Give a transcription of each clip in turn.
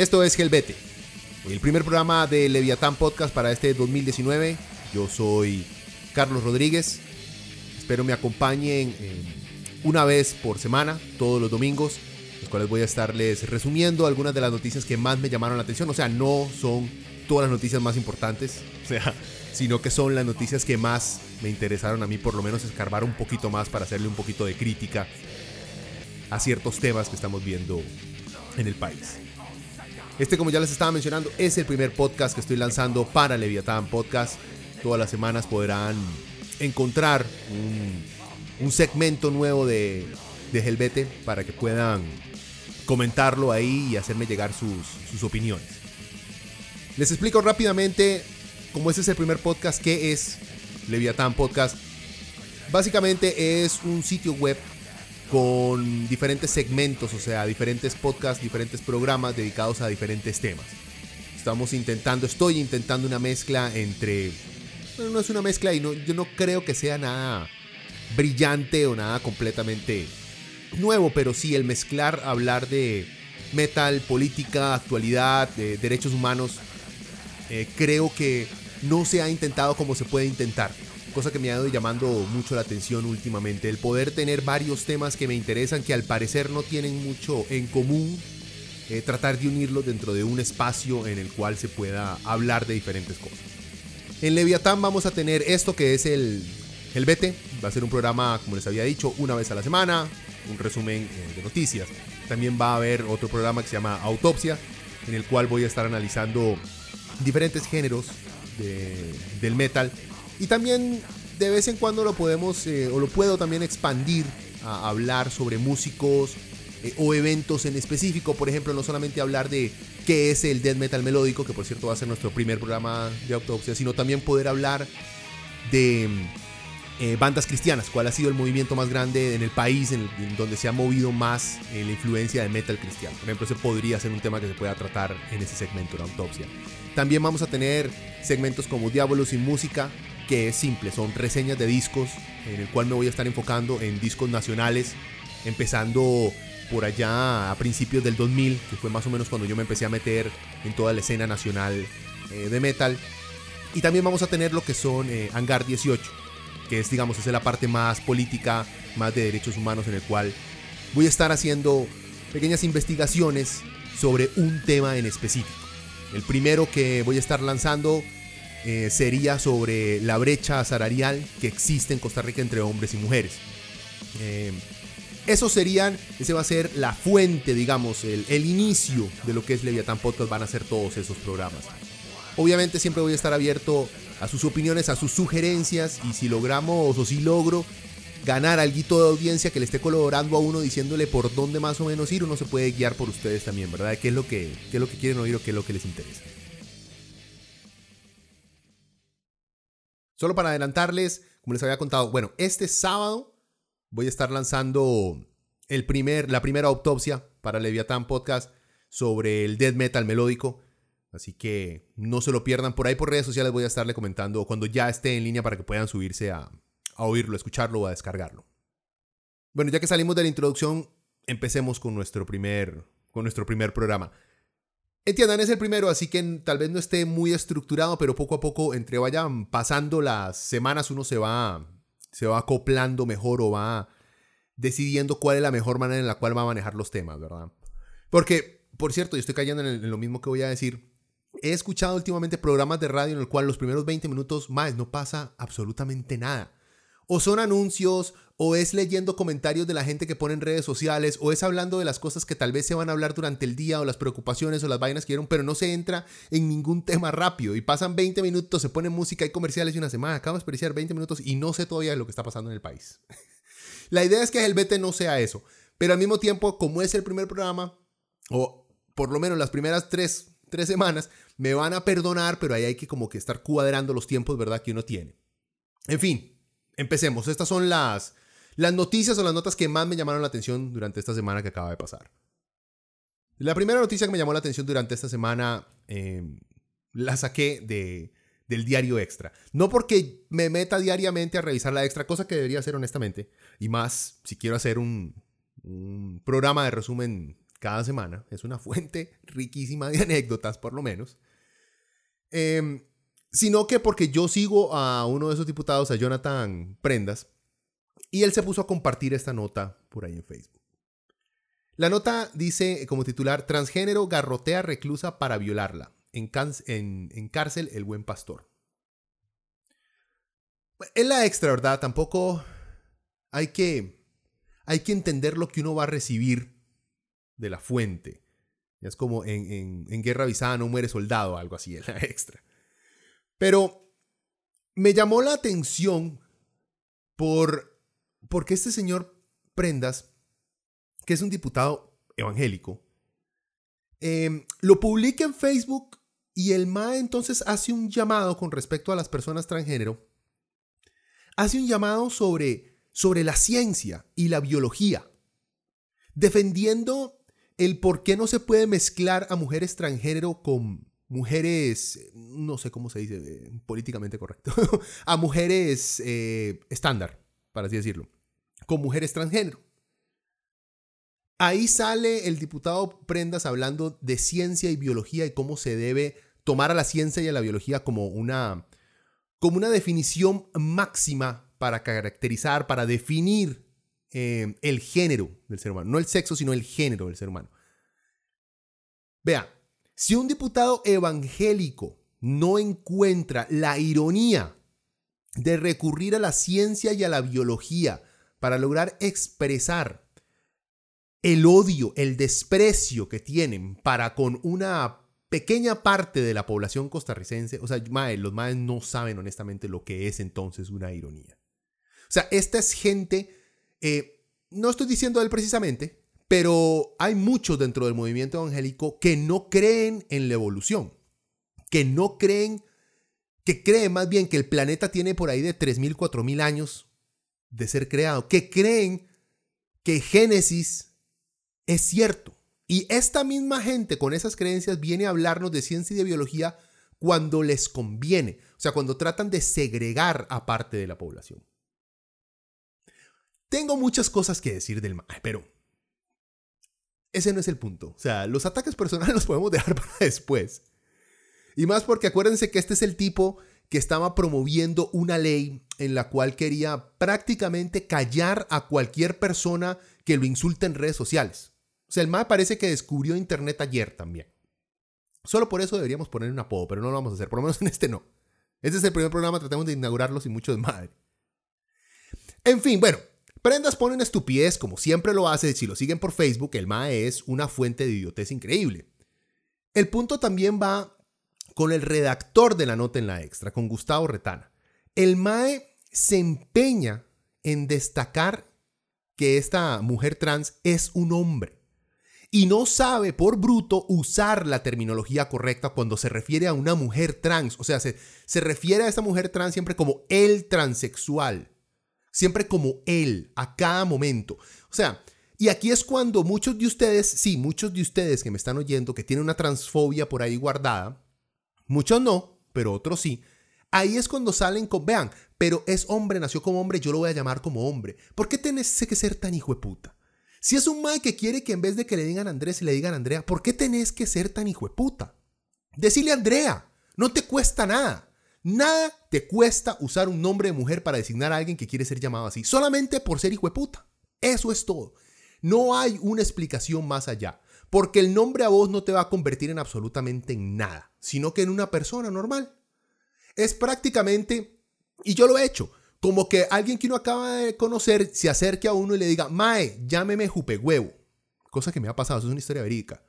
Esto es Gelbete, el primer programa de Leviatán Podcast para este 2019. Yo soy Carlos Rodríguez. Espero me acompañen eh, una vez por semana, todos los domingos, los cuales voy a estarles resumiendo algunas de las noticias que más me llamaron la atención. O sea, no son todas las noticias más importantes, o sea, sino que son las noticias que más me interesaron a mí, por lo menos escarbar un poquito más para hacerle un poquito de crítica a ciertos temas que estamos viendo en el país. Este, como ya les estaba mencionando, es el primer podcast que estoy lanzando para Leviatán Podcast. Todas las semanas podrán encontrar un, segmento nuevo de, de Helvete para que puedan comentarlo ahí y hacerme llegar sus, opiniones. Les explico rápidamente, como este es el primer podcast, qué es Leviatán Podcast. Básicamente es un sitio web con diferentes segmentos, o sea, diferentes podcasts, diferentes programas dedicados a diferentes temas. Estamos intentando, estoy intentando una mezcla entre... Bueno, no es una mezcla y no, yo no creo que sea nada brillante o nada completamente nuevo, pero sí el mezclar, hablar de metal, política, actualidad, de derechos humanos, eh, creo que no se ha intentado como se puede intentar cosa que me ha ido llamando mucho la atención últimamente, el poder tener varios temas que me interesan que al parecer no tienen mucho en común, eh, tratar de unirlos dentro de un espacio en el cual se pueda hablar de diferentes cosas. En Leviatán vamos a tener esto que es el, el Bete, va a ser un programa, como les había dicho, una vez a la semana, un resumen eh, de noticias. También va a haber otro programa que se llama Autopsia, en el cual voy a estar analizando diferentes géneros del metal y también de vez en cuando lo podemos eh, o lo puedo también expandir a hablar sobre músicos eh, o eventos en específico. Por ejemplo, no solamente hablar de qué es el death metal melódico, que por cierto va a ser nuestro primer programa de autopsia, sino también poder hablar de eh, bandas cristianas, cuál ha sido el movimiento más grande en el país en, donde se ha movido más la influencia de metal cristiano. Por ejemplo, ese podría ser un tema que se pueda tratar en ese segmento de autopsia. También vamos a tener segmentos como Diabolos y Música, que es simple, son reseñas de discos, en el cual me voy a estar enfocando en discos nacionales, empezando por allá a principios del 2000, que fue más o menos cuando yo me empecé a meter en toda la escena nacional eh, de metal. Y también vamos a tener lo que son eh, Hangar 18, que es, digamos, es la parte más política, más de derechos humanos, en el cual voy a estar haciendo pequeñas investigaciones sobre un tema en específico. El primero que voy a estar lanzando eh, sería sobre la brecha salarial que existe en Costa Rica entre hombres y mujeres. Eh, eso serían, ese va a ser la fuente, digamos, el, inicio de lo que es Leviathan Podcast, van a ser todos esos programas. Obviamente siempre voy a estar abierto a sus opiniones, a sus sugerencias y si logramos o si logro ganar algo de audiencia que le esté colaborando a uno diciéndole por dónde más o menos ir, uno se puede guiar por ustedes también, ¿verdad? ¿Qué es lo que, qué es lo que quieren oír o qué es lo que les interesa? Solo para adelantarles, como les había contado, bueno, este sábado voy a estar lanzando el primer, la primera autopsia para Leviatán Podcast sobre el death metal melódico. Así que no se lo pierdan. Por ahí por redes sociales voy a estarle comentando cuando ya esté en línea para que puedan subirse a, a oírlo, a escucharlo o a descargarlo. Bueno, ya que salimos de la introducción, empecemos con nuestro primer, con nuestro primer programa. Entiendan, es el primero, así que tal vez no esté muy estructurado, pero poco a poco, entre vayan pasando las semanas, uno se va, se va acoplando mejor o va decidiendo cuál es la mejor manera en la cual va a manejar los temas, ¿verdad? Porque, por cierto, yo estoy cayendo en, lo mismo que voy a decir. He escuchado últimamente programas de radio en el cual los primeros 20 minutos más no pasa absolutamente nada. O son anuncios, o es leyendo comentarios de la gente que pone en redes sociales, o es hablando de las cosas que tal vez se van a hablar durante el día, o las preocupaciones, o las vainas que vieron, pero no se entra en ningún tema rápido. Y pasan 20 minutos, se pone música, y comerciales y una semana. Acabo de experienciar 20 minutos y no sé todavía lo que está pasando en el país. la idea es que el BT no sea eso, pero al mismo tiempo, como es el primer programa, o por lo menos las primeras tres, tres semanas, me van a perdonar, pero ahí hay que como que estar cuadrando los tiempos, ¿verdad? Que uno tiene. En fin, empecemos. Estas son las, las noticias o las notas que más me llamaron la atención durante esta semana que acaba de pasar. La primera noticia que me llamó la atención durante esta semana em, la saqué de, del diario extra. No porque me meta diariamente a revisar la extra, cosa que debería hacer honestamente. Y más si quiero hacer un, un programa de resumen cada semana. Es una fuente riquísima de anécdotas, por lo menos. Em, sino que porque yo sigo a uno de esos diputados, a Jonathan Prendas, y él se puso a compartir esta nota por ahí en Facebook. La nota dice como titular, transgénero garrotea reclusa para violarla. En, cárcel el buen pastor. Es la extra, ¿verdad? Tampoco hay que, hay que entender lo que uno va a recibir de la fuente. Es como en, en Guerra Avisada no muere soldado, algo así, es la extra. Pero me llamó la atención por, porque este señor Prendas, que es un diputado evangélico, em, lo publica en Facebook y el MAE entonces hace un llamado con respecto a las personas transgénero. Hace un llamado sobre, sobre la ciencia y la biología, defendiendo el por qué no se puede mezclar a mujeres transgénero con, mujeres, no sé cómo se dice eh, políticamente correcto, a mujeres eh, estándar, para así decirlo, con mujeres transgénero. Ahí sale el diputado Prendas hablando de ciencia y biología y cómo se debe tomar a la ciencia y a la biología como una, como una definición máxima para caracterizar, para definir eh, el género del ser humano. No el sexo, sino el género del ser humano. Vea, si un diputado evangélico no encuentra la ironía de recurrir a la ciencia y a la biología para lograr expresar el odio, el desprecio que tienen para con una pequeña parte de la población costarricense, o sea, los maes no saben honestamente lo que es entonces una ironía. O sea, esta es gente, eh, no estoy diciendo él precisamente, pero hay muchos dentro del movimiento evangélico que no creen en la evolución, que no creen, que creen más bien que el planeta tiene por ahí de 3.000, 4.000 años de ser creado, que creen que Génesis es cierto. Y esta misma gente con esas creencias viene a hablarnos de ciencia y de biología cuando les conviene, o sea, cuando tratan de segregar a parte de la población. Tengo muchas cosas que decir del pero ese no es el punto. O sea, los ataques personales los podemos dejar para después. Y más porque acuérdense que este es el tipo que estaba promoviendo una ley en la cual quería prácticamente callar a cualquier persona que lo insulte en redes sociales. O sea, el MAE parece que descubrió Internet ayer también. Solo por eso deberíamos poner un apodo, pero no lo vamos a hacer. Por lo menos en este no. Este es el primer programa, tratamos de inaugurarlo sin mucho desmadre. En fin, bueno, Prendas pone una estupidez como siempre lo hace, si lo siguen por Facebook, el MAE es una fuente de idiotez increíble. El punto también va con el redactor de la nota en la extra, con Gustavo Retana. El MAE se empeña en destacar que esta mujer trans es un hombre y no sabe por bruto usar la terminología correcta cuando se refiere a una mujer trans. O sea, se, se refiere a esa mujer trans siempre como el transexual siempre como él, a cada momento. O sea, y aquí es cuando muchos de ustedes, sí, muchos de ustedes que me están oyendo, que tienen una transfobia por ahí guardada, muchos no, pero otros sí, ahí es cuando salen con, vean, pero es hombre, nació como hombre, yo lo voy a llamar como hombre. ¿Por qué tenés que ser tan hijo de puta? Si es un mae que quiere que en vez de que le digan Andrés, le digan Andrea, ¿por qué tenés que ser tan hijo de puta? Decirle Andrea, no te cuesta nada. Nada te cuesta usar un nombre de mujer para designar a alguien que quiere ser llamado así, solamente por ser hijo de puta. Eso es todo. No hay una explicación más allá, porque el nombre a vos no te va a convertir en absolutamente nada, sino que en una persona normal. Es prácticamente, y yo lo he hecho, como que alguien que uno acaba de conocer se acerque a uno y le diga, Mae, llámeme Jupe Huevo. Cosa que me ha pasado, eso es una historia verídica.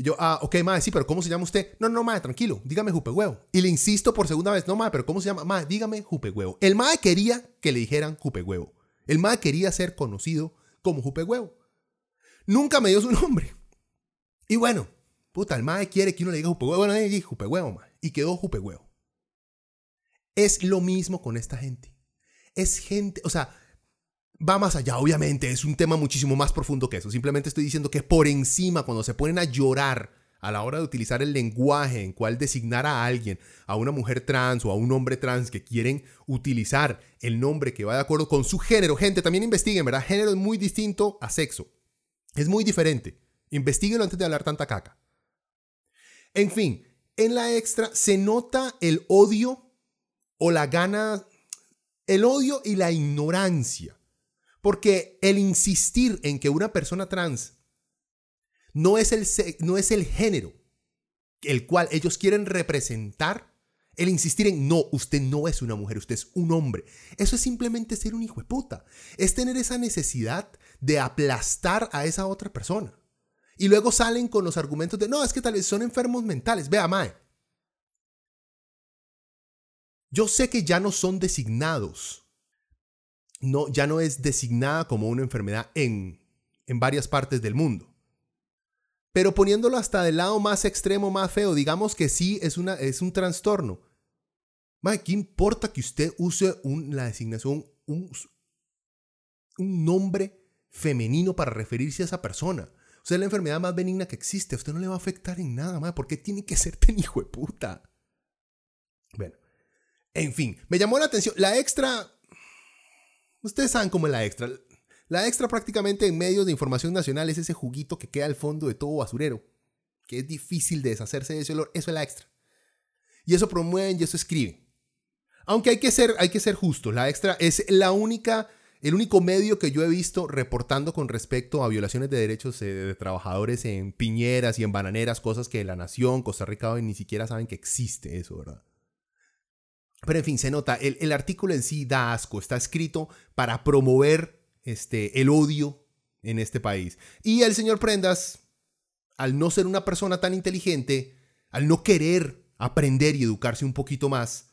Y yo, ah, ok, madre, sí, pero ¿cómo se llama usted? No, no, madre, tranquilo, dígame Jupe Huevo. Y le insisto por segunda vez, no, madre, pero ¿cómo se llama? Madre, dígame Jupe Huevo. El madre quería que le dijeran Jupe Huevo. El madre quería ser conocido como Jupe Huevo. Nunca me dio su nombre. Y bueno, Puta, el mae quiere que uno le diga jupe huevo. Bueno, le dije jupe huevo, mae. Y quedó jupe huevo. Es lo mismo con esta gente. Es gente, o sea, va más allá, obviamente, es un tema muchísimo más profundo que eso. Simplemente estoy diciendo que por encima, cuando se ponen a llorar a la hora de utilizar el lenguaje en cual designar a alguien, a una mujer trans o a un hombre trans que quieren utilizar el nombre que va de acuerdo con su género. Gente, también investiguen, ¿verdad? Género es muy distinto a sexo. Es muy diferente. Investíguenlo antes de hablar tanta caca. En fin, en la extra se nota el odio o la gana, el odio y la ignorancia. Porque el insistir en que una persona trans no es el, no es el género el cual ellos quieren representar, el insistir en no, usted no es una mujer, usted es un hombre. Eso es simplemente ser un hijo de puta. Es tener esa necesidad de aplastar a esa otra persona. Y luego salen con los argumentos de, no, es que tal vez son enfermos mentales. Vea, Mae. Yo sé que ya no son designados. No, ya no es designada como una enfermedad en, en varias partes del mundo. Pero poniéndolo hasta del lado más extremo, más feo, digamos que sí es, una, es un trastorno. Mae, ¿qué importa que usted use la designación, un, un nombre femenino para referirse a esa persona? O sea, es la enfermedad más benigna que existe. A usted no le va a afectar en nada, más. ¿Por qué tiene que ser tan hijo de puta? Bueno, en fin, me llamó la atención. La extra. Ustedes saben cómo es la extra. La extra prácticamente en medios de información nacional es ese juguito que queda al fondo de todo basurero, que es difícil de deshacerse de ese olor. Eso es la extra. Y eso promueven y eso escriben. Aunque hay que ser, hay que ser justo. La extra es la única, el único medio que yo he visto reportando con respecto a violaciones de derechos de trabajadores en piñeras y en bananeras, cosas que la nación, Costa Rica, ni siquiera saben que existe eso, ¿verdad? Pero en fin, se nota, el, el artículo en sí da asco, está escrito para promover este, el odio en este país. Y el señor Prendas, al no ser una persona tan inteligente, al no querer aprender y educarse un poquito más,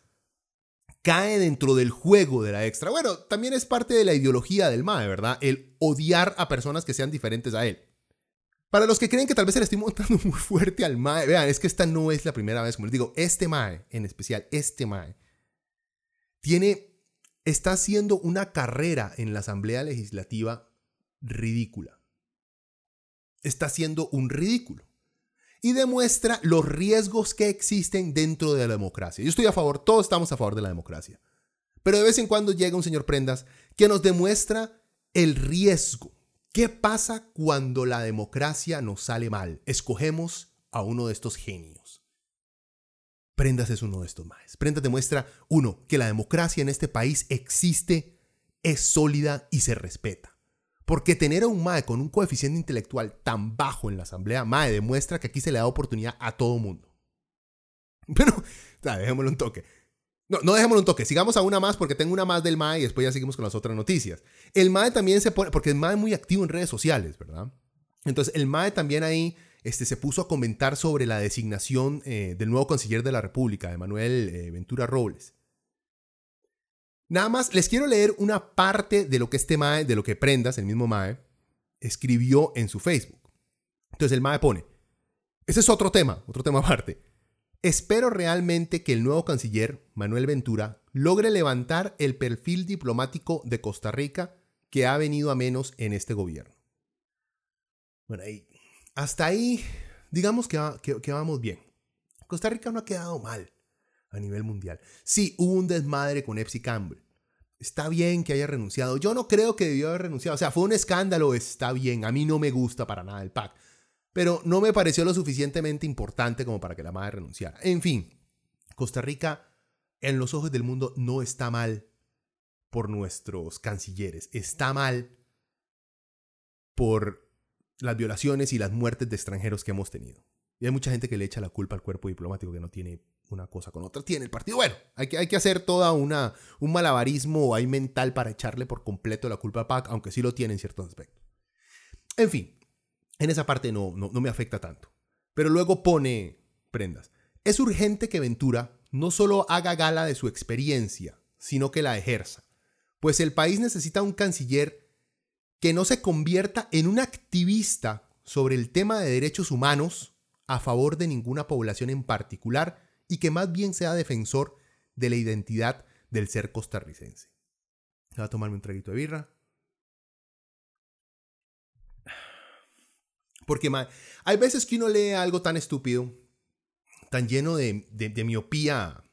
cae dentro del juego de la extra. Bueno, también es parte de la ideología del MAE, ¿verdad? El odiar a personas que sean diferentes a él. Para los que creen que tal vez se le estoy montando muy fuerte al MAE, vean, es que esta no es la primera vez, como les digo, este MAE, en especial, este MAE, tiene está haciendo una carrera en la Asamblea Legislativa ridícula. Está haciendo un ridículo. Y demuestra los riesgos que existen dentro de la democracia. Yo estoy a favor, todos estamos a favor de la democracia. Pero de vez en cuando llega un señor Prendas que nos demuestra el riesgo. ¿Qué pasa cuando la democracia nos sale mal? Escogemos a uno de estos genios. Prendas es uno de estos maes. Prendas demuestra, uno, que la democracia en este país existe, es sólida y se respeta. Porque tener a un MAE con un coeficiente intelectual tan bajo en la asamblea, MAE demuestra que aquí se le da oportunidad a todo mundo. Pero, dejémoslo un toque. No, no dejémoslo un toque. Sigamos a una más porque tengo una más del MAE y después ya seguimos con las otras noticias. El MAE también se pone, porque el MAE es muy activo en redes sociales, ¿verdad? Entonces, el MAE también ahí este, se puso a comentar sobre la designación eh, del nuevo canciller de la República, Emanuel eh, Ventura Robles. Nada más, les quiero leer una parte de lo que este Mae, de lo que Prendas, el mismo Mae, escribió en su Facebook. Entonces el Mae pone, ese es otro tema, otro tema aparte. Espero realmente que el nuevo canciller, Manuel Ventura, logre levantar el perfil diplomático de Costa Rica que ha venido a menos en este gobierno. Bueno, ahí hasta ahí, digamos que, vamos bien. Costa Rica no ha quedado mal a nivel mundial. Sí, hubo un desmadre con Epsi Campbell. Está bien que haya renunciado. Yo no creo que debió haber renunciado. O sea, fue un escándalo, está bien. A mí no me gusta para nada el PAC. Pero no me pareció lo suficientemente importante como para que la madre renunciara. En fin, Costa Rica en los ojos del mundo no está mal por nuestros cancilleres. Está mal por las violaciones y las muertes de extranjeros que hemos tenido. Y hay mucha gente que le echa la culpa al cuerpo diplomático que no tiene una cosa con otra. Tiene el partido. Bueno, hay que, hay que hacer toda una, un malabarismo ahí mental para echarle por completo la culpa al PAC, aunque sí lo tiene en ciertos aspectos. En fin, en esa parte no, no, no me afecta tanto. Pero luego pone prendas. Es urgente que Ventura no solo haga gala de su experiencia, sino que la ejerza. Pues el país necesita un canciller que no se convierta en un activista sobre el tema de derechos humanos a favor de ninguna población en particular y que más bien sea defensor de la identidad del ser costarricense. Voy a tomarme un traguito de birra. Porque hay veces que uno lee algo tan estúpido, tan lleno de, de, miopía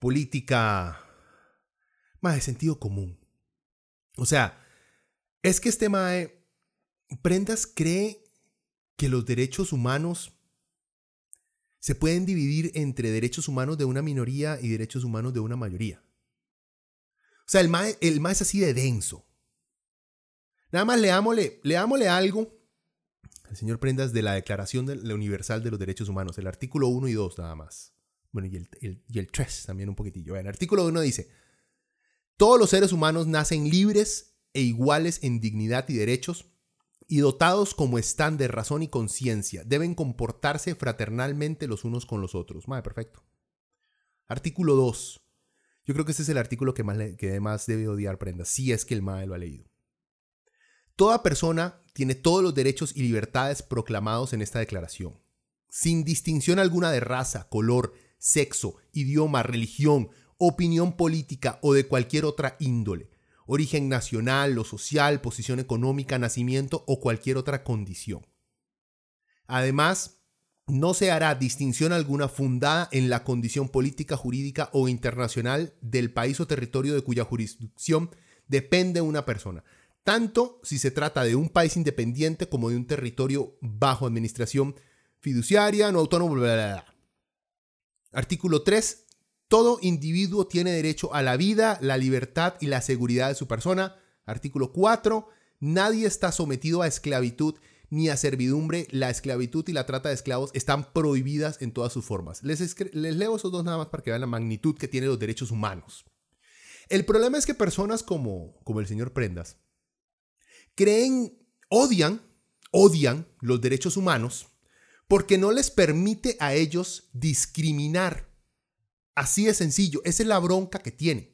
política, más de sentido común. O sea, es que este Mae Prendas cree que los derechos humanos se pueden dividir entre derechos humanos de una minoría y derechos humanos de una mayoría. O sea, el Mae, el es así de denso. Nada más leámosle, leámosle algo el señor Prendas de la Declaración de la Universal de los Derechos Humanos, el artículo 1 y 2 nada más. Bueno, y el, y el 3 también un poquitillo. El artículo 1 dice, todos los seres humanos nacen libres e iguales en dignidad y derechos y dotados como están de razón y conciencia. Deben comportarse fraternalmente los unos con los otros. Madre, perfecto. Artículo 2. Yo creo que este es el artículo que más, que debe odiar Prendas, si es que el MAE lo ha leído. Toda persona tiene todos los derechos y libertades proclamados en esta declaración, sin distinción alguna de raza, color, sexo, idioma, religión, opinión política o de cualquier otra índole, origen nacional o social, posición económica, nacimiento o cualquier otra condición. Además, no se hará distinción alguna fundada en la condición política, jurídica o internacional del país o territorio de cuya jurisdicción depende una persona, tanto si se trata de un país independiente como de un territorio bajo administración fiduciaria, no autónomo, Artículo 3. Todo individuo tiene derecho a la vida, la libertad y la seguridad de su persona. Artículo 4. Nadie está sometido a esclavitud ni a servidumbre. La esclavitud y la trata de esclavos están prohibidas en todas sus formas. Les, leo esos dos nada más para que vean la magnitud que tienen los derechos humanos. El problema es que personas como, como el señor Prendas, creen, odian, odian los derechos humanos porque no les permite a ellos discriminar. Así de sencillo, esa es la bronca que tiene.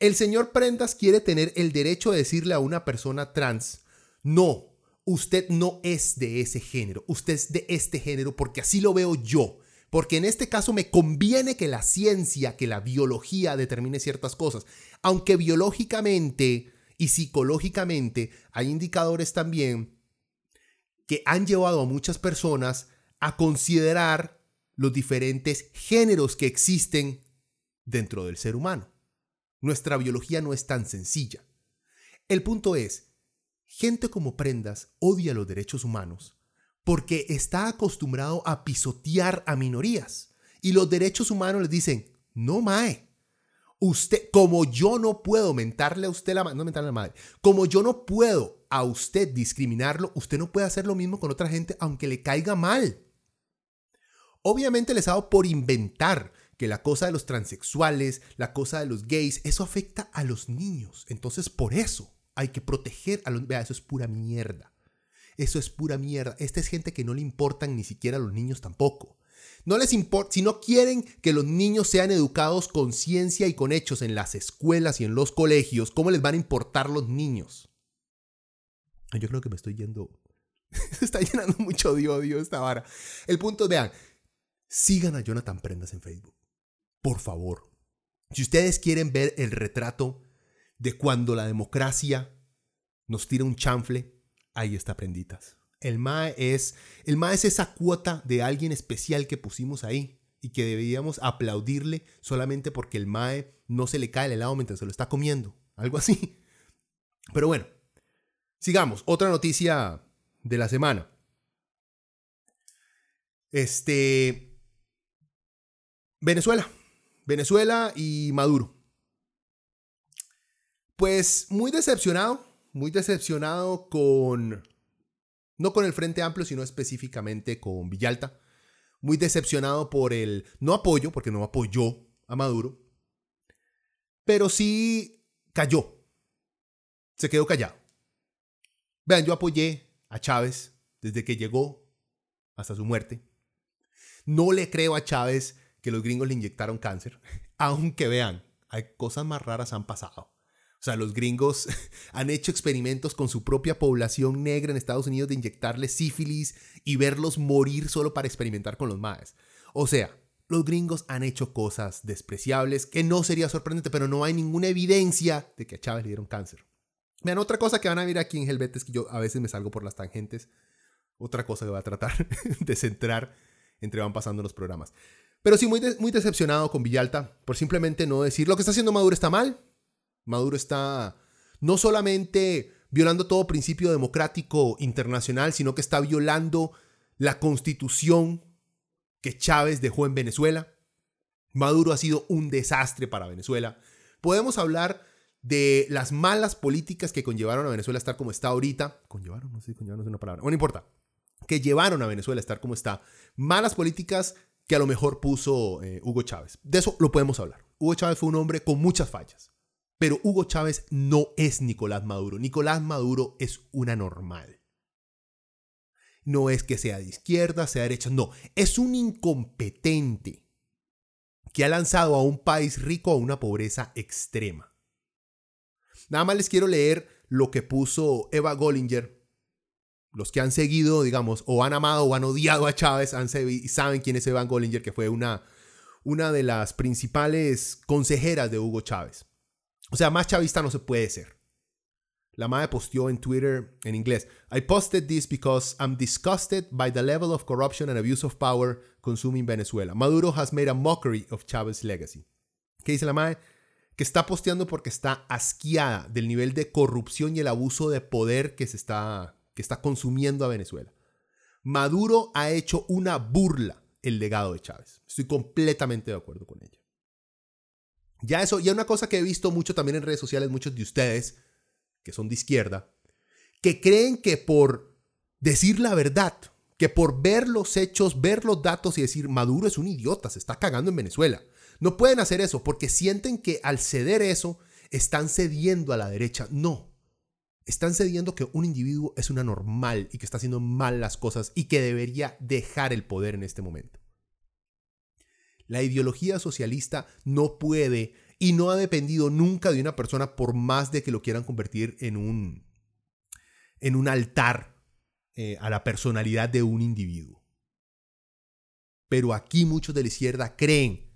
El señor Prendas quiere tener el derecho de decirle a una persona trans, no, usted no es de ese género, usted es de este género porque así lo veo yo. Porque en este caso me conviene que la ciencia, que la biología determine ciertas cosas. Aunque biológicamente y psicológicamente hay indicadores también que han llevado a muchas personas a considerar los diferentes géneros que existen dentro del ser humano. Nuestra biología no es tan sencilla. El punto es, gente como Prendas odia los derechos humanos porque está acostumbrado a pisotear a minorías. Y los derechos humanos les dicen, no mae, Usted, como yo no puedo mentarle a usted la no mentarle a la madre, como yo no puedo a usted discriminarlo, usted no puede hacer lo mismo con otra gente aunque le caiga mal. Obviamente les hago por inventar que la cosa de los transexuales, la cosa de los gays, eso afecta a los niños. Entonces, por eso hay que proteger a los... Vea, eso es pura mierda. Eso es pura mierda. Esta es gente que no le importan ni siquiera a los niños tampoco. No les importa, si no quieren que los niños sean educados con ciencia y con hechos en las escuelas y en los colegios, ¿cómo les van a importar los niños? Yo creo que me estoy yendo. Se está llenando mucho de odio esta vara. El punto, vean, sigan a Jonathan Prendas en Facebook. Por favor. Si ustedes quieren ver el retrato de cuando la democracia nos tira un chanfle, ahí está Prenditas. El MAE es, el MAE es esa cuota de alguien especial que pusimos ahí y que deberíamos aplaudirle solamente porque el MAE no se le cae el helado mientras se lo está comiendo. Algo así. Pero bueno, sigamos. Otra noticia de la semana. Este. Venezuela. Venezuela y Maduro. Pues muy decepcionado, muy decepcionado con no con el Frente Amplio, sino específicamente con Villalta. Muy decepcionado por el no apoyo, porque no apoyó a Maduro, pero sí cayó. Se quedó callado. Vean, yo apoyé a Chávez desde que llegó hasta su muerte. No le creo a Chávez que los gringos le inyectaron cáncer, aunque vean, hay cosas más raras han pasado. O sea, los gringos han hecho experimentos con su propia población negra en Estados Unidos de inyectarles sífilis y verlos morir solo para experimentar con los maes. O sea, los gringos han hecho cosas despreciables que no sería sorprendente, pero no hay ninguna evidencia de que a Chávez le dieron cáncer. Vean, otra cosa que van a ver aquí en Helvet es que yo a veces me salgo por las tangentes. Otra cosa que voy a tratar de centrar entre van pasando los programas. Pero sí, muy, muy decepcionado con Villalta por simplemente no decir lo que está haciendo Maduro está mal. Maduro está no solamente violando todo principio democrático internacional, sino que está violando la constitución que Chávez dejó en Venezuela. Maduro ha sido un desastre para Venezuela. Podemos hablar de las malas políticas que conllevaron a Venezuela a estar como está ahorita. Conllevaron, no sé conllevaron es una palabra. Bueno, no importa. Que llevaron a Venezuela a estar como está. Malas políticas que a lo mejor puso eh, Hugo Chávez. De eso lo podemos hablar. Hugo Chávez fue un hombre con muchas fallas. Pero Hugo Chávez no es Nicolás Maduro. Nicolás Maduro es una normal. No es que sea de izquierda, sea de derecha, no. Es un incompetente que ha lanzado a un país rico a una pobreza extrema. Nada más les quiero leer lo que puso Eva Gollinger. Los que han seguido, digamos, o han amado o han odiado a Chávez han saben quién es Eva Gollinger, que fue una, una de las principales consejeras de Hugo Chávez. O sea, más chavista no se puede ser. La madre posteó en Twitter en inglés. I posted this because I'm disgusted by the level of corruption and abuse of power consuming Venezuela. Maduro has made a mockery of Chavez's legacy. ¿Qué dice la madre? Que está posteando porque está asqueada del nivel de corrupción y el abuso de poder que se está, que está consumiendo a Venezuela. Maduro ha hecho una burla el legado de Chávez. Estoy completamente de acuerdo con ella. Ya eso, y una cosa que he visto mucho también en redes sociales, muchos de ustedes, que son de izquierda, que creen que por decir la verdad, que por ver los hechos, ver los datos y decir Maduro es un idiota, se está cagando en Venezuela. No pueden hacer eso porque sienten que al ceder eso están cediendo a la derecha. No. Están cediendo que un individuo es una normal y que está haciendo mal las cosas y que debería dejar el poder en este momento. La ideología socialista no puede y no ha dependido nunca de una persona por más de que lo quieran convertir en un, en un altar eh, a la personalidad de un individuo. Pero aquí muchos de la izquierda creen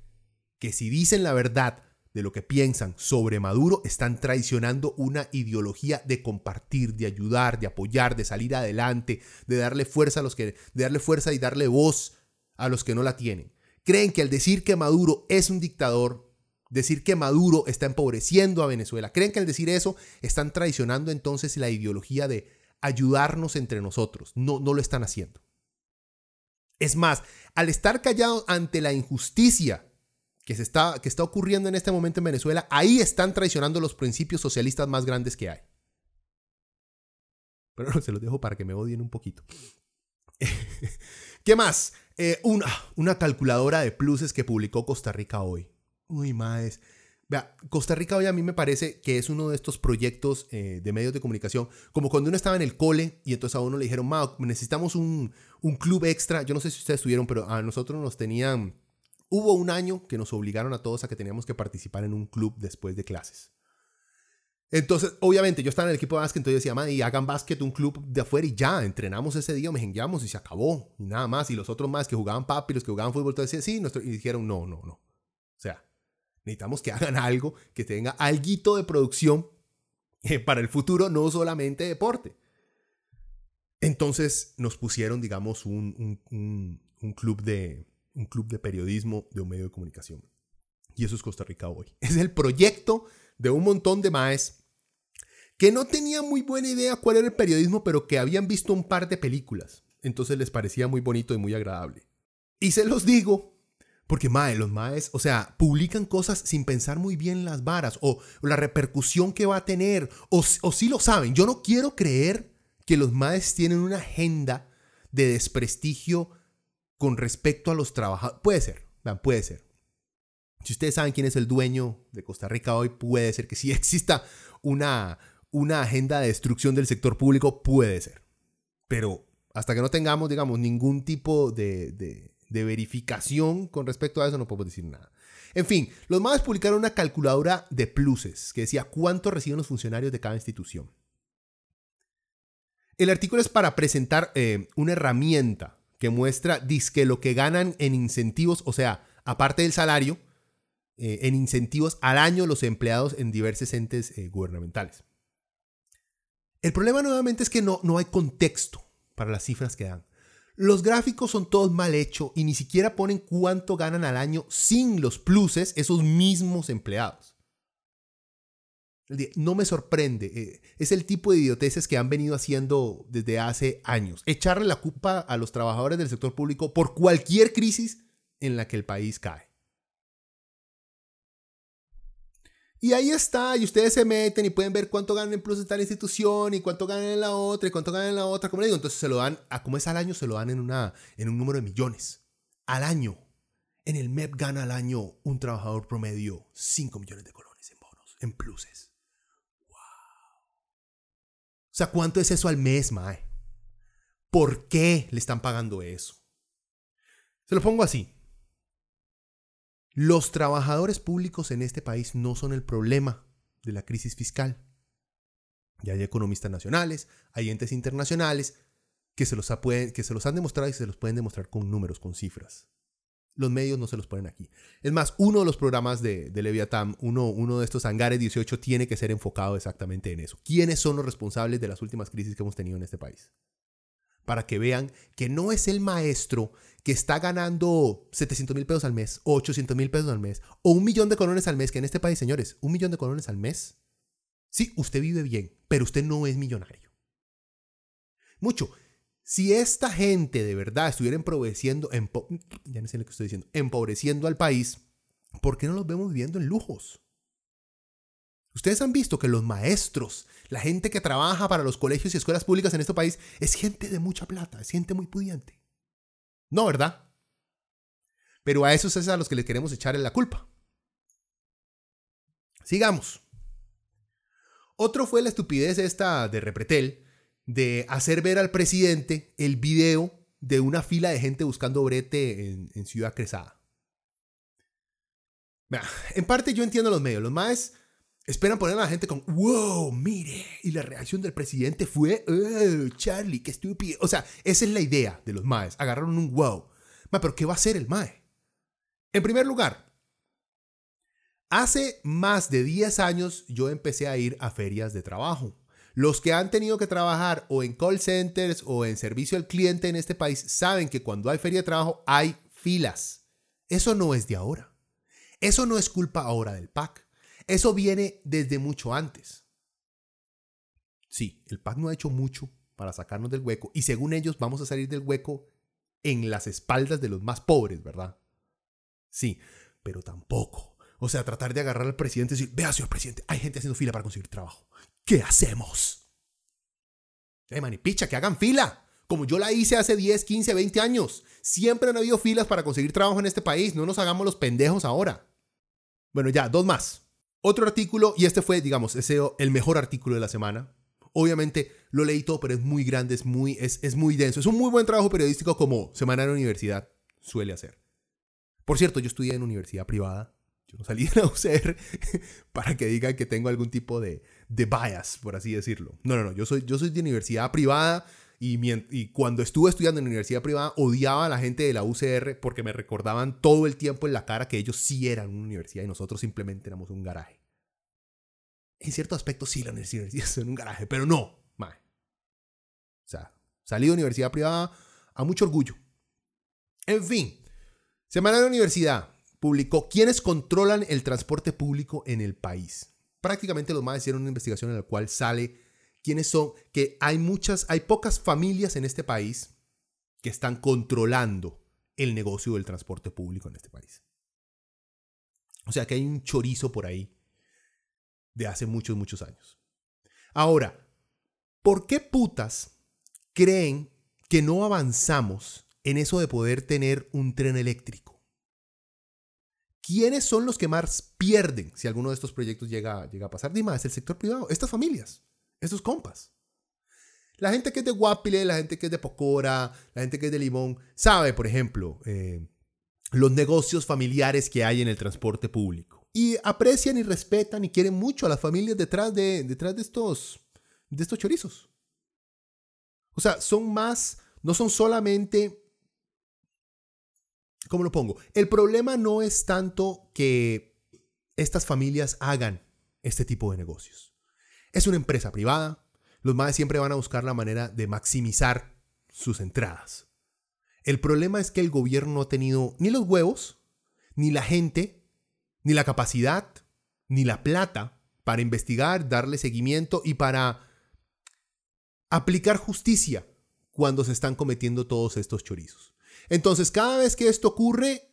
que si dicen la verdad de lo que piensan sobre Maduro, están traicionando una ideología de compartir, de ayudar, de apoyar, de salir adelante, de darle fuerza a los que, de darle fuerza y darle voz a los que no la tienen creen que al decir que Maduro es un dictador, decir que Maduro está empobreciendo a Venezuela, creen que al decir eso están traicionando entonces la ideología de ayudarnos entre nosotros. No, no lo están haciendo. Es más, al estar callados ante la injusticia que, se está, que está ocurriendo en este momento en Venezuela, ahí están traicionando los principios socialistas más grandes que hay. Pero se los dejo para que me odien un poquito. ¿Qué más? Eh, una, una calculadora de pluses que publicó Costa Rica hoy. Uy, más. Vea, Costa Rica hoy a mí me parece que es uno de estos proyectos eh, de medios de comunicación, como cuando uno estaba en el cole y entonces a uno le dijeron, Mao, necesitamos un, un club extra. Yo no sé si ustedes estuvieron, pero a nosotros nos tenían... Hubo un año que nos obligaron a todos a que teníamos que participar en un club después de clases. Entonces, obviamente, yo estaba en el equipo de básquet, entonces yo decía, y hagan básquet un club de afuera y ya, entrenamos ese día, me y se acabó, y nada más. Y los otros más que jugaban papi, los que jugaban fútbol, entonces decían, sí, y dijeron, no, no, no. O sea, necesitamos que hagan algo que tenga algo de producción eh, para el futuro, no solamente deporte. Entonces nos pusieron, digamos, un, un, club de, un club de periodismo de un medio de comunicación. Y eso es Costa Rica hoy. Es el proyecto de un montón de maes que no tenían muy buena idea cuál era el periodismo, pero que habían visto un par de películas. Entonces les parecía muy bonito y muy agradable. Y se los digo porque, mae, los maes, o sea, publican cosas sin pensar muy bien las varas o, la repercusión que va a tener, o, si lo saben. Yo no quiero creer que los maes tienen una agenda de desprestigio con respecto a los trabajadores. Puede ser, puede ser. Si ustedes saben quién es el dueño de Costa Rica hoy, puede ser que sí exista una, una agenda de destrucción del sector público, puede ser. Pero hasta que no tengamos, digamos, ningún tipo de, de, verificación con respecto a eso, no podemos decir nada. En fin, los MAES publicaron una calculadora de pluses que decía cuánto reciben los funcionarios de cada institución. El artículo es para presentar eh, una herramienta que muestra disque lo que ganan en incentivos, o sea, aparte del salario, eh, en incentivos al año los empleados en diversos entes eh, gubernamentales. El problema nuevamente es que no, no hay contexto para las cifras que dan. Los gráficos son todos mal hechos y ni siquiera ponen cuánto ganan al año sin los pluses esos mismos empleados. No me sorprende. Eh, es el tipo de idioteces que han venido haciendo desde hace años. Echarle la culpa a los trabajadores del sector público por cualquier crisis en la que el país cae. Y ahí está, y ustedes se meten y pueden ver cuánto ganan en plus en tal institución y cuánto ganan en la otra y cuánto ganan en la otra, como le digo, entonces se lo dan, a como es al año, se lo dan en, una, en un número de millones. Al año. En el MEP gana al año un trabajador promedio 5 millones de colones en bonos, en pluses. Sea, ¿cuánto es eso al mes, Mae? ¿Por qué le están pagando eso? Se lo pongo así. Los trabajadores públicos en este país no son el problema de la crisis fiscal. Ya hay economistas nacionales, hay entes internacionales que se los han demostrado y se los pueden demostrar con números, con cifras. Los medios no se los ponen aquí. Es más, uno de los programas de, de Leviathan, uno, uno de estos hangares 18, tiene que ser enfocado exactamente en eso. ¿Quiénes son los responsables de las últimas crisis que hemos tenido en este país? para que vean que no es el maestro que está ganando 700 mil pesos al mes, o 800 mil pesos al mes, o un millón de colones al mes, que en este país, señores, un millón de colones al mes. Sí, usted vive bien, pero usted no es millonario. Mucho. Si esta gente de verdad estuviera empobreciendo, empobreciendo al país, ¿por qué no los vemos viviendo en lujos? Ustedes han visto que los maestros, la gente que trabaja para los colegios y escuelas públicas en este país, es gente de mucha plata, es gente muy pudiente. No, ¿verdad? Pero a esos es a los que les queremos echar la culpa. Sigamos. Otro fue la estupidez esta de Repretel de hacer ver al presidente el video de una fila de gente buscando brete en, Ciudad Cresada. En parte yo entiendo los medios. Los más Esperan poner a la gente con, wow, mire. Y la reacción del presidente fue, oh, Charlie, qué estúpido. O sea, esa es la idea de los maes. Agarraron un wow. Ma, pero ¿qué va a hacer el mae? En primer lugar, hace más de 10 años yo empecé a ir a ferias de trabajo. Los que han tenido que trabajar o en call centers o en servicio al cliente en este país saben que cuando hay feria de trabajo hay filas. Eso no es de ahora. Eso no es culpa ahora del PAC. Eso viene desde mucho antes. Sí, el PAC no ha hecho mucho para sacarnos del hueco y según ellos vamos a salir del hueco en las espaldas de los más pobres, ¿verdad? Sí, pero tampoco. O sea, tratar de agarrar al presidente y decir, vea, señor presidente, hay gente haciendo fila para conseguir trabajo. ¿Qué hacemos? Eh, manipicha, que hagan fila. Como yo la hice hace 10, 15, 20 años. Siempre han habido filas para conseguir trabajo en este país. No nos hagamos los pendejos ahora. Bueno, ya, dos más. Otro artículo, y este fue, digamos, ese, el mejor artículo de la semana. Obviamente lo leí todo, pero es muy grande, es muy, es, es muy denso. Es un muy buen trabajo periodístico como Semana la Universidad suele hacer. Por cierto, yo estudié en universidad privada. Yo no salí de la UCR para que digan que tengo algún tipo de, de bias, por así decirlo. No, no, no. Yo soy, yo soy de universidad privada y, cuando estuve estudiando en universidad privada, odiaba a la gente de la UCR porque me recordaban todo el tiempo en la cara que ellos sí eran una universidad y nosotros simplemente éramos un garaje. En cierto aspecto sí la universidad es un garaje, pero no. O sea, salí de universidad privada a mucho orgullo. En fin, Semana de Universidad publicó quiénes controlan el transporte público en el país. Prácticamente los más hicieron una investigación en la cual sale quiénes son, que hay muchas, hay pocas familias en este país que están controlando el negocio del transporte público en este país. O sea que hay un chorizo por ahí de hace muchos, muchos años. Ahora, ¿por qué putas creen que no avanzamos en eso de poder tener un tren eléctrico? ¿Quiénes son los que más pierden si alguno de estos proyectos llega, llega a pasar? Dime, es el sector privado, estas familias. Esos compas. La gente que es de Guapile, la gente que es de Pocora, la gente que es de Limón, sabe, por ejemplo, eh, los negocios familiares que hay en el transporte público. Y aprecian y respetan y quieren mucho a las familias detrás de, detrás de, estos, de estos chorizos. O sea, son más, no son solamente... ¿Cómo lo pongo? El problema no es tanto que estas familias hagan este tipo de negocios. Es una empresa privada. Los más siempre van a buscar la manera de maximizar sus entradas. El problema es que el gobierno no ha tenido ni los huevos, ni la gente, ni la capacidad, ni la plata para investigar, darle seguimiento y para aplicar justicia cuando se están cometiendo todos estos chorizos. Entonces, cada vez que esto ocurre,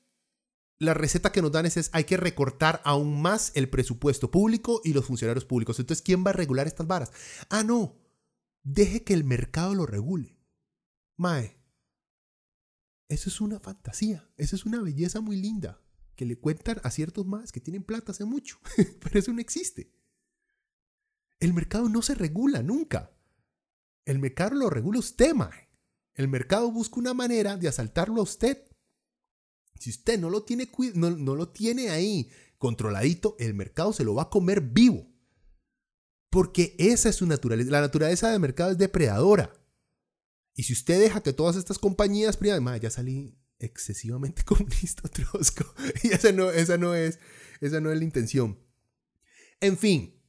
la receta que nos dan es, hay que recortar aún más el presupuesto público y los funcionarios públicos. Entonces, ¿quién va a regular estas varas? Ah, no. Deje que el mercado lo regule. Mae. Eso es una fantasía. Eso es una belleza muy linda. Que le cuentan a ciertos más que tienen plata hace mucho. Pero eso no existe. El mercado no se regula nunca. El mercado lo regula usted, mae. El mercado busca una manera de asaltarlo a usted si usted no lo tiene, no, no lo tiene ahí controladito, el mercado se lo va a comer vivo. Porque esa es su naturaleza. La naturaleza del mercado es depredadora. Y si usted deja que todas estas compañías privadas, ya salí excesivamente comunista, Trosco. Y esa no, esa, no es, esa no es la intención. En fin,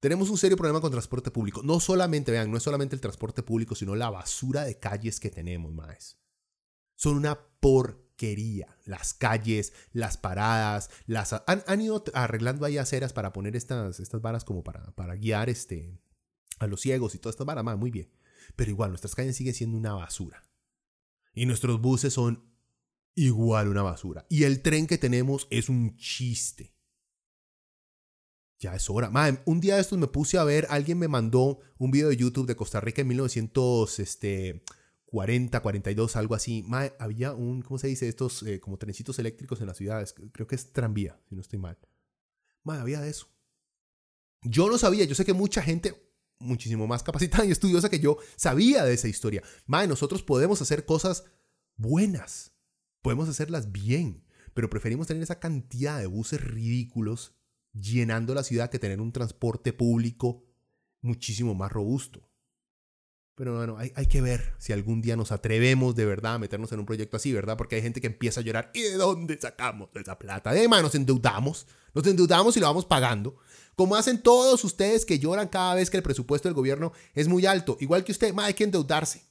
tenemos un serio problema con transporte público. No solamente, vean, no es solamente el transporte público, sino la basura de calles que tenemos, más. Son una por quería. Las calles, las paradas, las han, ido arreglando ahí aceras para poner estas, estas varas como para, para guiar este, a los ciegos y todas estas varas, muy bien. Pero igual, nuestras calles siguen siendo una basura. Y nuestros buses son igual una basura. Y el tren que tenemos es un chiste. Ya es hora. un día de estos me puse a ver, alguien me mandó un video de YouTube de Costa Rica en 1900, este, 40, 42, algo así. había un, ¿cómo se dice? Estos eh, como trencitos eléctricos en las ciudades. Creo que es tranvía, si no estoy mal. Mae, había de eso. Yo no sabía, yo sé que mucha gente muchísimo más capacitada y estudiosa que yo sabía de esa historia. Mae, nosotros podemos hacer cosas buenas. Podemos hacerlas bien. Pero preferimos tener esa cantidad de buses ridículos llenando la ciudad que tener un transporte público muchísimo más robusto. Pero bueno, hay, hay, que ver si algún día nos atrevemos de verdad a meternos en un proyecto así, ¿verdad? Porque hay gente que empieza a llorar. ¿Y de dónde sacamos esa plata? Además, nos endeudamos. Nos endeudamos y lo vamos pagando. Como hacen todos ustedes que lloran cada vez que el presupuesto del gobierno es muy alto. Igual que usted, más hay que endeudarse.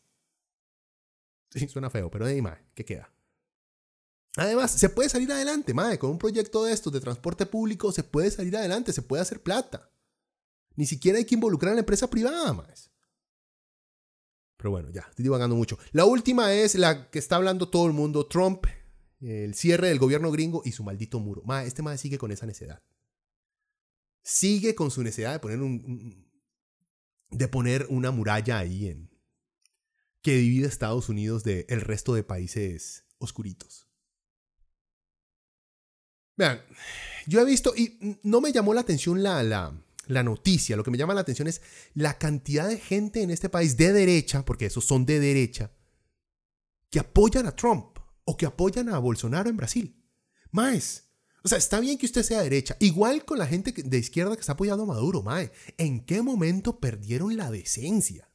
Sí, suena feo, pero de más, ¿qué queda? Además, se puede salir adelante, madre, con un proyecto de estos de transporte público, se puede salir adelante, se puede hacer plata. Ni siquiera hay que involucrar a la empresa privada, más. Pero bueno, ya, estoy divagando mucho. La última es la que está hablando todo el mundo, Trump, el cierre del gobierno gringo y su maldito muro. Ma, este ma sigue con esa necedad. Sigue con su necesidad de poner un, de poner una muralla ahí en que divide Estados Unidos del el resto de países oscuritos. Vean, yo he visto y no me llamó la atención la, la, la noticia, lo que me llama la atención es la cantidad de gente en este país de derecha, porque esos son de derecha, que apoyan a Trump o que apoyan a Bolsonaro en Brasil. Más, o sea, está bien que usted sea derecha, igual con la gente de izquierda que está apoyando a Maduro, mae. ¿En qué momento perdieron la decencia?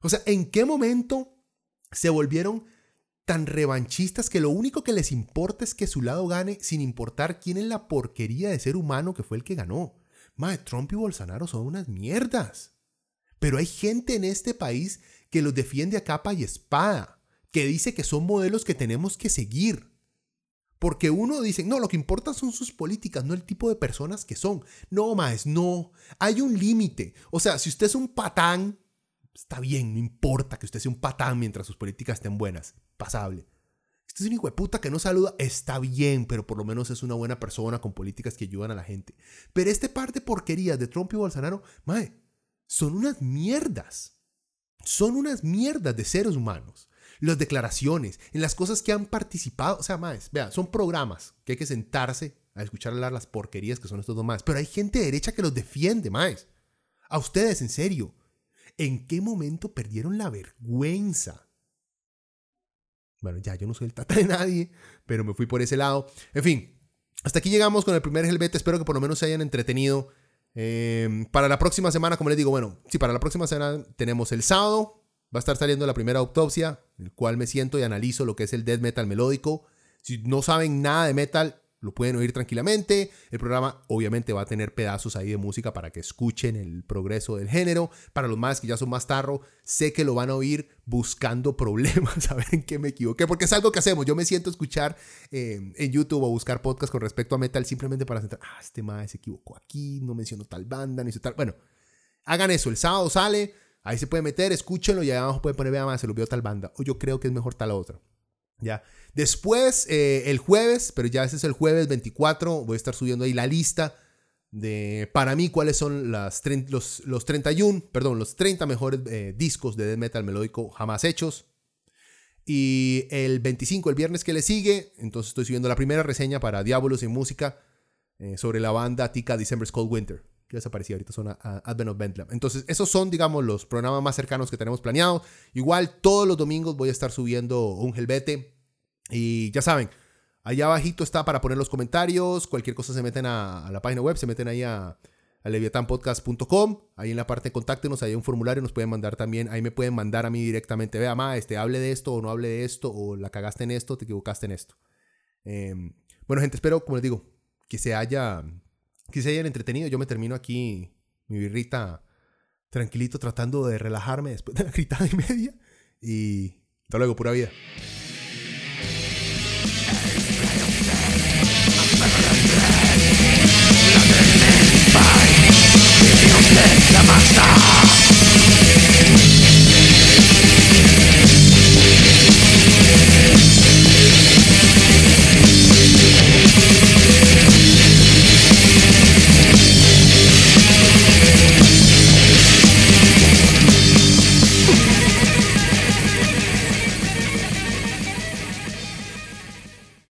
O sea, ¿en qué momento se volvieron tan revanchistas que lo único que les importa es que su lado gane sin importar quién es la porquería de ser humano que fue el que ganó? Mae, Trump y Bolsonaro son unas mierdas. Pero hay gente en este país que los defiende a capa y espada, que dice que son modelos que tenemos que seguir. Porque uno dice, no, lo que importa son sus políticas, no el tipo de personas que son. No, más, no. Hay un límite. O sea, si usted es un patán, está bien, no importa que usted sea un patán mientras sus políticas estén buenas. Pasable. Este es un hijo de puta que no saluda, está bien, pero por lo menos es una buena persona con políticas que ayudan a la gente. Pero este par de porquerías de Trump y Bolsonaro, mae, son unas mierdas. Son unas mierdas de seres humanos. Las declaraciones, en las cosas que han participado, o sea, más, vea, son programas que hay que sentarse a escuchar hablar las porquerías que son estos dos más. Pero hay gente derecha que los defiende, más. A ustedes, en serio. ¿En qué momento perdieron la vergüenza? Bueno, ya yo no soy el tata de nadie, pero me fui por ese lado. En fin, hasta aquí llegamos con el primer Helvete. Espero que por lo menos se hayan entretenido. Em, para la próxima semana, como les digo, bueno, sí, para la próxima semana tenemos el sábado. Va a estar saliendo la primera autopsia, el cual me siento y analizo lo que es el death metal melódico. Si no saben nada de metal, lo pueden oír tranquilamente. El programa obviamente va a tener pedazos ahí de música para que escuchen el progreso del género. Para los más que ya son más tarro, sé que lo van a oír buscando problemas, a ver en qué me equivoqué, porque es algo que hacemos. Yo me siento escuchar eh, en YouTube o buscar podcast con respecto a metal simplemente para sentar, ah, este mae se equivocó aquí, no mencionó tal banda, ni tal. Bueno, hagan eso. El sábado sale, ahí se puede meter, escúchenlo y ahí abajo pueden poner, vea más, se lo vio tal banda. O yo creo que es mejor tal otra. ¿Ya? Después, eh, el jueves, pero ya ese es el jueves 24, voy a estar subiendo ahí la lista de, para mí, cuáles son las, los, los 31, perdón, los 30 mejores eh, discos de death metal melódico jamás hechos. Y el 25, el viernes que le sigue, entonces estoy subiendo la primera reseña para Diabolos en Música eh, sobre la banda Tika December's Cold Winter, que desaparecía ahorita, son Advent of Bentham. Entonces, esos son, digamos, los programas más cercanos que tenemos planeados. Igual, todos los domingos voy a estar subiendo un Helvete y ya saben, allá abajito está para poner los comentarios, cualquier cosa se meten a, la página web, se meten ahí a, a leviatanpodcast.com, ahí en la parte de contáctenos, hay un formulario, nos pueden mandar también, ahí me pueden mandar a mí directamente, vea, ma, este, hable de esto o no hable de esto, o la cagaste en esto, te equivocaste en esto. Em, bueno, gente, espero, como les digo, que se haya, que se hayan entretenido. Yo me termino aquí mi birrita tranquilito tratando de relajarme después de la gritada y media. Y hasta luego, pura vida.